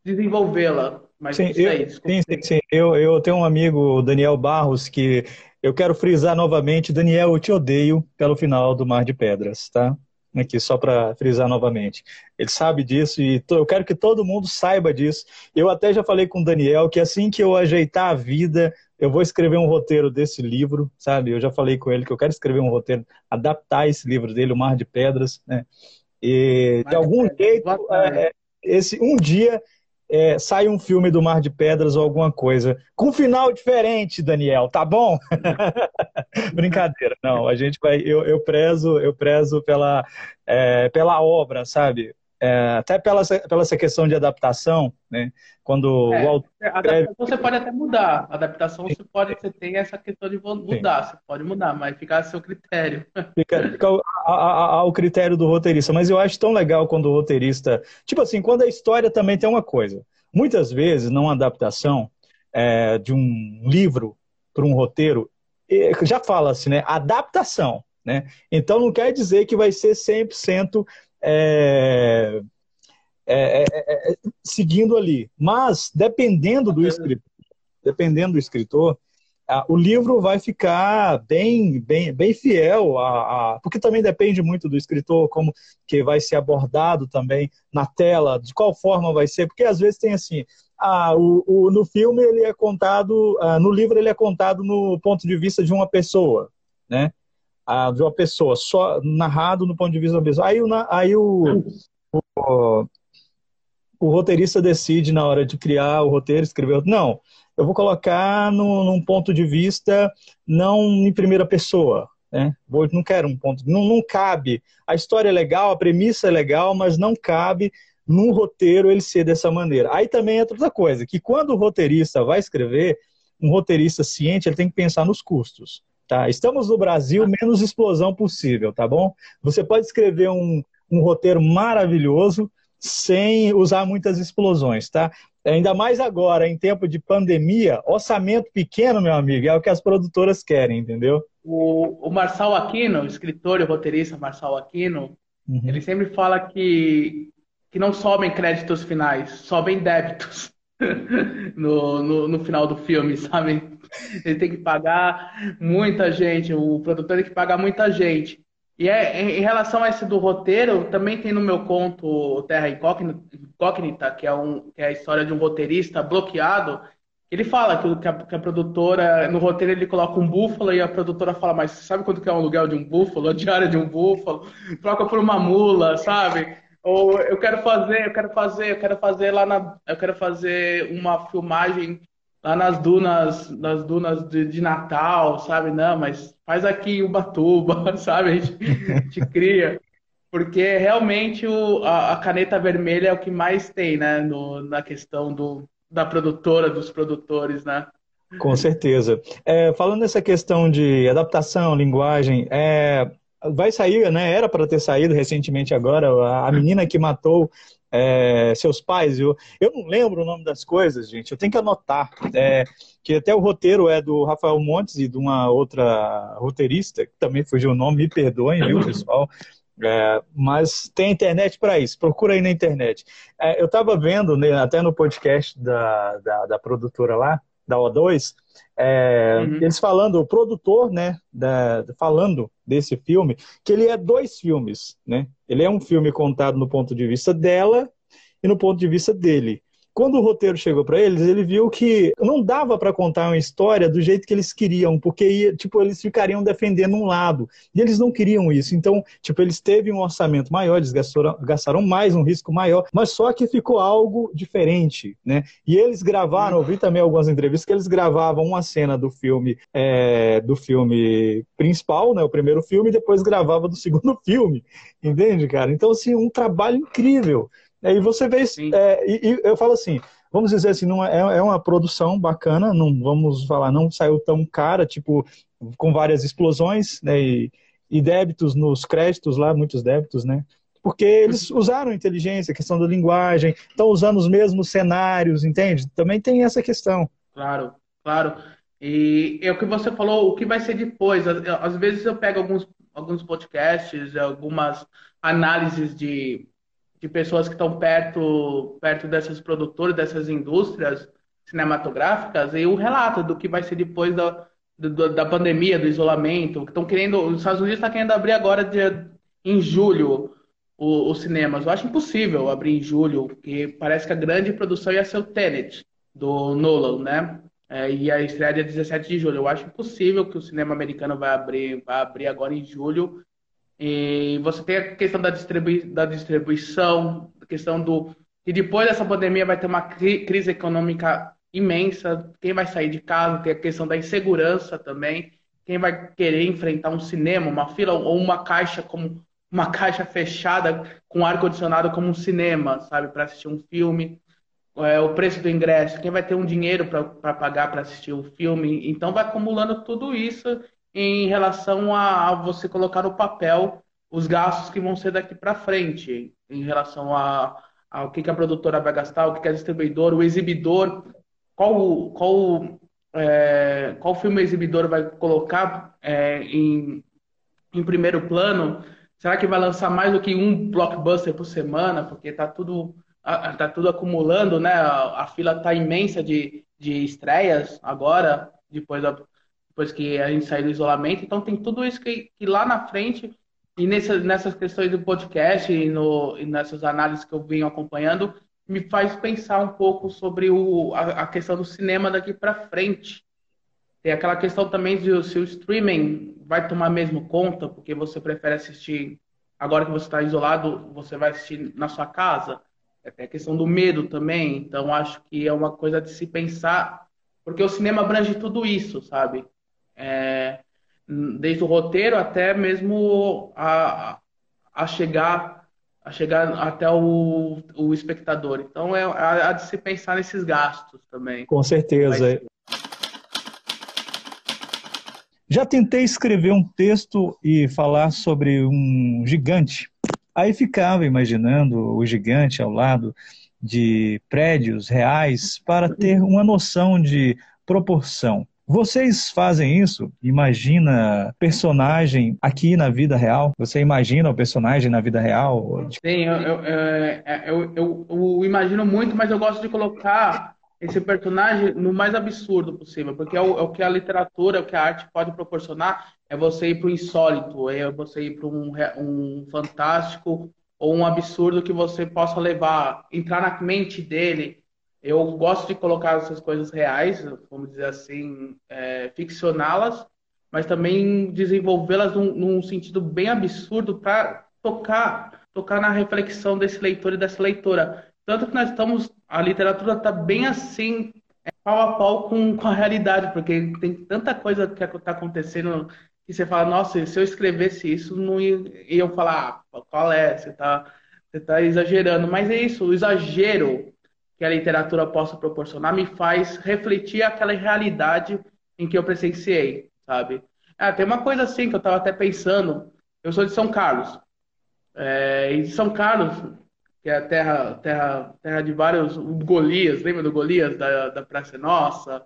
desenvolvê-la. Mas sim, eu, aí, sim, sim, sim. Eu, eu tenho um amigo, Daniel Barros, que eu quero frisar novamente, Daniel, eu te odeio pelo final do Mar de Pedras, tá? aqui só para frisar novamente. Ele sabe disso e eu quero que todo mundo saiba disso. Eu até já falei com o Daniel que assim que eu ajeitar a vida, eu vou escrever um roteiro desse livro, sabe? Eu já falei com ele que eu quero escrever um roteiro, adaptar esse livro dele, O Mar de Pedras, né? E de algum jeito, é, esse um dia é, sai um filme do Mar de Pedras ou alguma coisa. Com um final diferente, Daniel, tá bom? [LAUGHS] Brincadeira, não. A gente vai. Eu, eu prezo, eu prezo pela, é, pela obra, sabe? É, até pela, pela essa questão de adaptação, né? Quando é, o autor escreve... você pode até mudar. A adaptação você pode, você tem essa questão de mudar, Sim. você pode mudar, mas fica a seu critério. Fica, fica ao, ao, critério do roteirista. Mas eu acho tão legal quando o roteirista. Tipo assim, quando a história também tem uma coisa. Muitas vezes, numa adaptação é, de um livro para um roteiro, já fala-se, né? Adaptação. Né? Então não quer dizer que vai ser 100% é, é, é, é, seguindo ali. Mas, dependendo do escritor, dependendo do escritor, o livro vai ficar bem, bem, bem fiel a, a, porque também depende muito do escritor como que vai ser abordado também na tela, de qual forma vai ser, porque às vezes tem assim, ah, o, o no filme ele é contado, no livro ele é contado no ponto de vista de uma pessoa, né? Ah, de uma pessoa, só narrado no ponto de vista uma pessoa. Aí, o, aí o, o, o roteirista decide na hora de criar o roteiro, escrever, não, eu vou colocar no, num ponto de vista não em primeira pessoa. Né? Vou, não quero um ponto, não, não cabe. A história é legal, a premissa é legal, mas não cabe num roteiro ele ser dessa maneira. Aí também entra outra coisa, que quando o roteirista vai escrever, um roteirista ciente, ele tem que pensar nos custos. Tá? Estamos no Brasil, menos explosão possível, tá bom? Você pode escrever um, um roteiro maravilhoso sem usar muitas explosões, tá? Ainda mais agora, em tempo de pandemia, orçamento pequeno, meu amigo, é o que as produtoras querem, entendeu? O, o Marçal Aquino, o escritor e roteirista Marçal Aquino, uhum. ele sempre fala que, que não sobem créditos finais, sobem débitos [LAUGHS] no, no, no final do filme, sabe? [LAUGHS] Ele tem que pagar muita gente, o produtor tem que pagar muita gente. E é, em relação a esse do roteiro, também tem no meu conto Terra Incógnita, que é, um, que é a história de um roteirista bloqueado. Ele fala que, a, que a produtora, no roteiro ele coloca um búfalo e a produtora fala, mas sabe quanto que é um aluguel de um búfalo, a diária de um búfalo? Troca por uma mula, sabe? Ou eu quero fazer, eu quero fazer, eu quero fazer lá na, eu quero fazer uma filmagem lá nas dunas, nas dunas de, de, Natal, sabe? Não, mas faz aqui em Ubatuba, [LAUGHS] sabe? A gente, a gente cria. Porque realmente o, a, a, caneta vermelha é o que mais tem, né? No, na questão do, da produtora, dos produtores, né? Com certeza. É, falando nessa questão de adaptação, linguagem, é, vai sair, né? Era para ter saído recentemente agora, a menina que matou é, seus pais. Eu, eu não lembro o nome das coisas, gente. Eu tenho que anotar. É, que até o roteiro é do Rafael Montes e de uma outra roteirista, que também fugiu o nome, me perdoem, viu, pessoal? É, mas tem internet para isso, procura aí na internet. É, eu estava vendo, né, até no podcast da, da, da, produtora lá, da O2, é, uhum. eles falando, o produtor, né, da, falando desse filme, que ele é dois filmes, né? Ele é um filme contado no ponto de vista dela e no ponto de vista dele. Quando o roteiro chegou para eles, ele viu que não dava para contar uma história do jeito que eles queriam, porque tipo, eles ficariam defendendo um lado. E eles não queriam isso. Então, tipo, eles teve um orçamento maior, eles gastaram, gastaram mais, um risco maior, mas só que ficou algo diferente, né? E eles gravaram, ouvi também algumas entrevistas que eles gravavam uma cena do filme é, do filme principal, né? O primeiro filme, e depois gravava do segundo [LAUGHS] filme. Entende, cara? Então, assim, um trabalho incrível. E você vê, é, e, e, eu falo assim, vamos dizer assim, não é, é uma produção bacana, não vamos falar, não saiu tão cara, tipo, com várias explosões, né, e, e débitos nos créditos lá, muitos débitos, né, porque eles usaram inteligência, questão da linguagem, estão usando os mesmos cenários, entende? Também tem essa questão. Claro, claro. E é o que você falou, o que vai ser depois. Às vezes eu pego alguns, alguns podcasts, algumas análises de de pessoas que estão perto, perto dessas produtoras, dessas indústrias cinematográficas, e o relato do que vai ser depois da, do, da pandemia, do isolamento, estão querendo, os Estados Unidos está querendo abrir agora de, em julho os cinemas. Eu acho impossível abrir em julho, porque parece que a grande produção ia ser o Tenet, do Nolan, né? É, e a estreia dia 17 de julho. Eu acho impossível que o cinema americano vai abrir, vai abrir agora em julho e você tem a questão da, distribui da distribuição, a questão do. E depois dessa pandemia vai ter uma crise econômica imensa. Quem vai sair de casa? Tem a questão da insegurança também. Quem vai querer enfrentar um cinema, uma fila ou uma caixa como uma [LAUGHS] caixa fechada com ar condicionado como um cinema, sabe, para assistir um filme. É, o preço do ingresso, quem vai ter um dinheiro para pagar para assistir o filme. Então vai acumulando tudo isso em relação a, a você colocar no papel os gastos que vão ser daqui para frente, em relação a, ao que, que a produtora vai gastar, o que, que a distribuidora, o exibidor, qual, qual, é, qual filme o exibidor vai colocar é, em, em primeiro plano. Será que vai lançar mais do que um blockbuster por semana? Porque está tudo, tá tudo acumulando, né? A, a fila está imensa de, de estreias agora, depois da, depois que a gente sair do isolamento. Então tem tudo isso que, que lá na frente, e nessas, nessas questões do podcast e, no, e nessas análises que eu venho acompanhando, me faz pensar um pouco sobre o, a, a questão do cinema daqui para frente. Tem aquela questão também de se o streaming vai tomar mesmo conta, porque você prefere assistir, agora que você está isolado, você vai assistir na sua casa. Tem a questão do medo também, então acho que é uma coisa de se pensar, porque o cinema abrange tudo isso, sabe? É, desde o roteiro até mesmo a, a chegar a chegar até o, o espectador. Então é a, de se pensar nesses gastos também. Com certeza. Mas... Já tentei escrever um texto e falar sobre um gigante. Aí ficava imaginando o gigante ao lado de prédios reais para ter uma noção de proporção. Vocês fazem isso? Imagina personagem aqui na vida real? Você imagina o personagem na vida real? Sim, eu, eu, é, eu, eu, eu imagino muito, mas eu gosto de colocar esse personagem no mais absurdo possível, porque é o, é o, que a literatura, é o que a arte pode proporcionar, é você ir para o insólito, é você ir para um, um fantástico ou um absurdo que você possa levar, entrar na mente dele, eu gosto de colocar essas coisas reais, vamos dizer assim, é, ficcioná-las, mas também desenvolvê-las num, num, sentido bem absurdo para tocar, tocar na reflexão desse leitor e dessa leitora. Tanto que nós estamos, a literatura está bem assim, é, pau a pau com, com a realidade, porque tem tanta coisa que está acontecendo que você fala, nossa, se eu escrevesse isso, não ia, iam falar, ah, qual é, você está você tá exagerando. Mas é isso, o exagero que a literatura possa proporcionar me faz refletir aquela realidade em que eu presenciei, sabe? Ah, tem uma coisa assim que eu estava até pensando, eu sou de São Carlos. É, e São Carlos, que é a terra, terra, terra de vários Golias, lembra do Golias da, da Praça Nossa?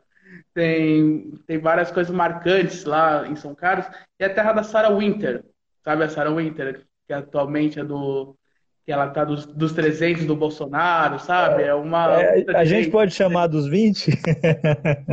Tem, tem várias coisas marcantes lá em São Carlos. E a terra da Sarah Winter, sabe a Sarah Winter, que atualmente é do, que ela tá dos, dos 300 do Bolsonaro, sabe? É uma. É, a gente pode chamar dos 20?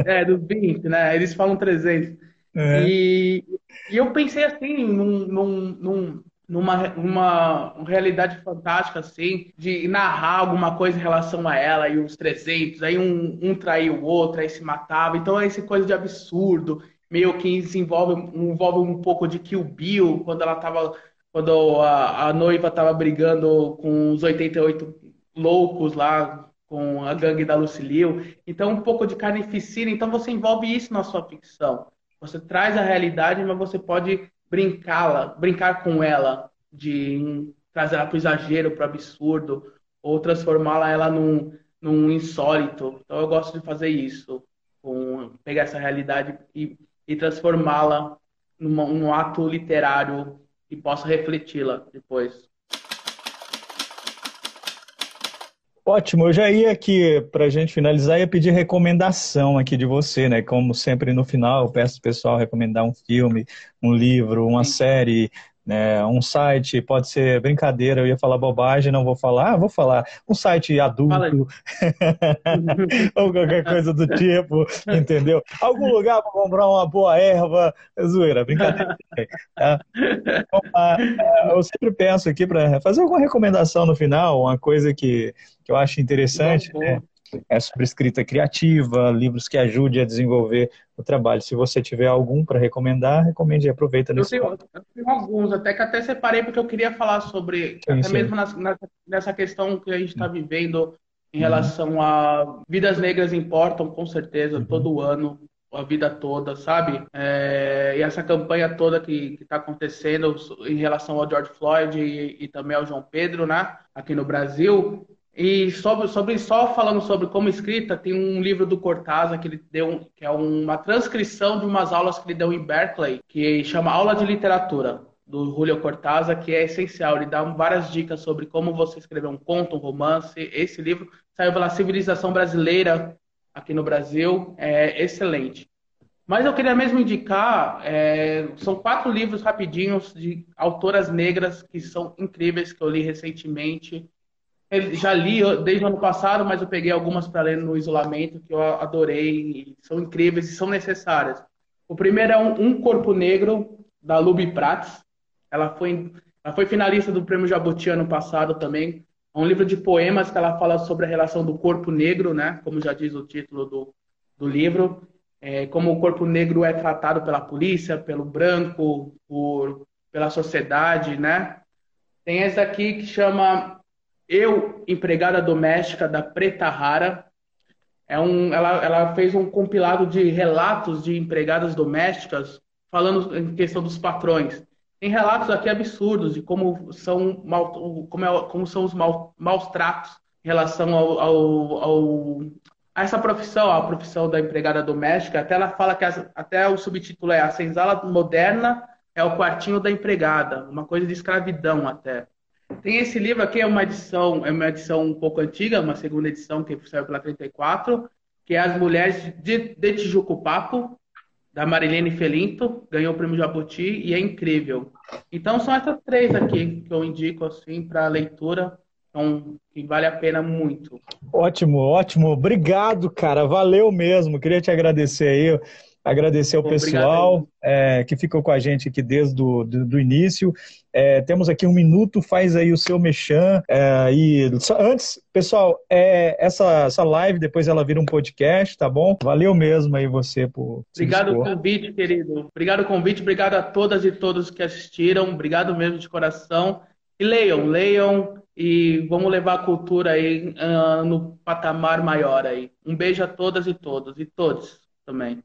é, dos 20, né? Eles falam 300. É. E, e eu pensei assim, num, num, num, numa uma realidade fantástica, assim, de narrar alguma coisa em relação a ela e os 300. Aí um, um traía o outro, aí se matava. Então é essa coisa de absurdo, meio que envolve, envolve um pouco de Kill Bill, quando ela tava quando a, a noiva estava brigando com os 88 loucos lá, com a gangue da Lucilio. Então, um pouco de carnificina. Então, você envolve isso na sua ficção. Você traz a realidade, mas você pode brincá-la, brincar com ela, de trazer ela para o exagero, para o absurdo, ou transformá-la ela num, num insólito. Então, eu gosto de fazer isso, com, pegar essa realidade e, e transformá-la num, num ato literário e possa refleti-la depois. Ótimo, eu já ia aqui, para a gente finalizar, ia pedir recomendação aqui de você, né? Como sempre no final, eu peço o pessoal recomendar um filme, um livro, uma Sim. série, né, um site, pode ser brincadeira, eu ia falar bobagem, não vou falar, ah, vou falar, um site adulto, [LAUGHS] ou qualquer coisa do tipo, [LAUGHS] entendeu? Algum lugar para comprar uma boa erva, é zoeira, brincadeira. Tá? É, eu sempre penso aqui para fazer alguma recomendação no final, uma coisa que, que eu acho interessante, né? É sobre escrita criativa, livros que ajudem a desenvolver o trabalho. Se você tiver algum para recomendar, recomende e aproveita nesse eu tenho, eu tenho alguns, até que até separei porque eu queria falar sobre, sim, até sim. mesmo nessa, nessa questão que a gente está vivendo em uhum. relação a vidas negras importam, com certeza, uhum. todo ano, a vida toda, sabe? É, e essa campanha toda que está acontecendo em relação ao George Floyd e, e, também ao João Pedro, né? Aqui no Brasil, e sobre, sobre só falando sobre como escrita, tem um livro do Cortázar que ele deu, que é uma transcrição de umas aulas que ele deu em Berkeley, que chama Aula de Literatura do Julio Cortázar, que é essencial. Ele dá várias dicas sobre como você escrever um conto, um romance. Esse livro saiu pela Civilização Brasileira aqui no Brasil, é excelente. Mas eu queria mesmo indicar, é, são quatro livros rapidinhos de autoras negras que são incríveis, que eu li recentemente já li desde o ano passado, mas eu peguei algumas para ler no isolamento que eu adorei, são incríveis e são necessárias. O primeiro é um, um Corpo Negro, da Luby Prats. Ela foi, ela foi finalista do Prêmio Jabuti ano passado também. É um livro de poemas que ela fala sobre a relação do corpo negro, né? Como já diz o título do, do livro. É, como o corpo negro é tratado pela polícia, pelo branco, por, pela sociedade, né? Tem essa aqui que chama eu, empregada doméstica da Preta Rara, é um, ela, ela fez um compilado de relatos de empregadas domésticas falando em questão dos patrões. Tem relatos aqui absurdos de como são, mal, como, é, como são os mal, maus tratos em relação ao, ao, ao, a essa profissão, a profissão da empregada doméstica. Até ela fala que as, até o subtítulo é A Senzala Moderna é o quartinho da empregada, uma coisa de escravidão até. Tem esse livro aqui, é uma edição, é uma edição um pouco antiga, uma segunda edição que saiu pela 34, que é As Mulheres de, de Tijuco Papo, da Marilene Felinto, ganhou o prêmio Jabuti e é incrível. Então são essas três aqui que eu indico assim para leitura, então, que vale a pena muito. Ótimo, ótimo. Obrigado, cara. Valeu mesmo. Queria te agradecer aí agradecer ao pessoal é, que ficou com a gente aqui desde o do, do início. É, temos aqui um minuto, faz aí o seu mechan. É, e antes, pessoal, é, essa, essa live depois ela vira um podcast, tá bom? Valeu mesmo aí você por. Obrigado pelo convite, querido. Obrigado pelo convite, obrigado a todas e todos que assistiram. Obrigado mesmo de coração. E leiam, leiam e vamos levar a cultura aí uh, no patamar maior aí. Um beijo a todas e todos e todos também.